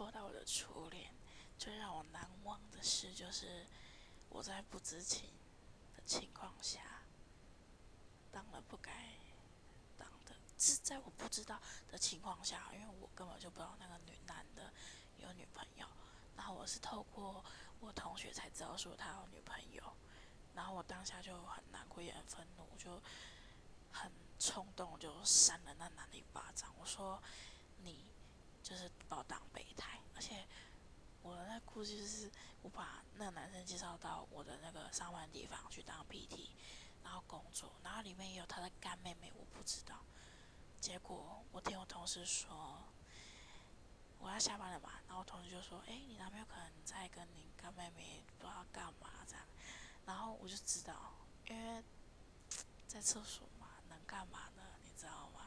说到我的初恋，最让我难忘的事就是我在不知情的情况下当了不该当的，是在我不知道的情况下，因为我根本就不知道那个女男的有女朋友，然后我是透过我同学才知道说他有女朋友，然后我当下就很难过也很愤怒，就很冲动就扇了那男的一巴掌，我说你。就是把我当备胎，而且就是我把那个男生介绍到我的那个上班地方去当 PT，然后工作，然后里面也有他的干妹妹，我不知道。结果我听我同事说，我要下班了嘛，然后我同事就说：“哎，你男朋友可能在跟你干妹妹不知道干嘛这样。”然后我就知道，因为在厕所嘛，能干嘛呢？你知道吗？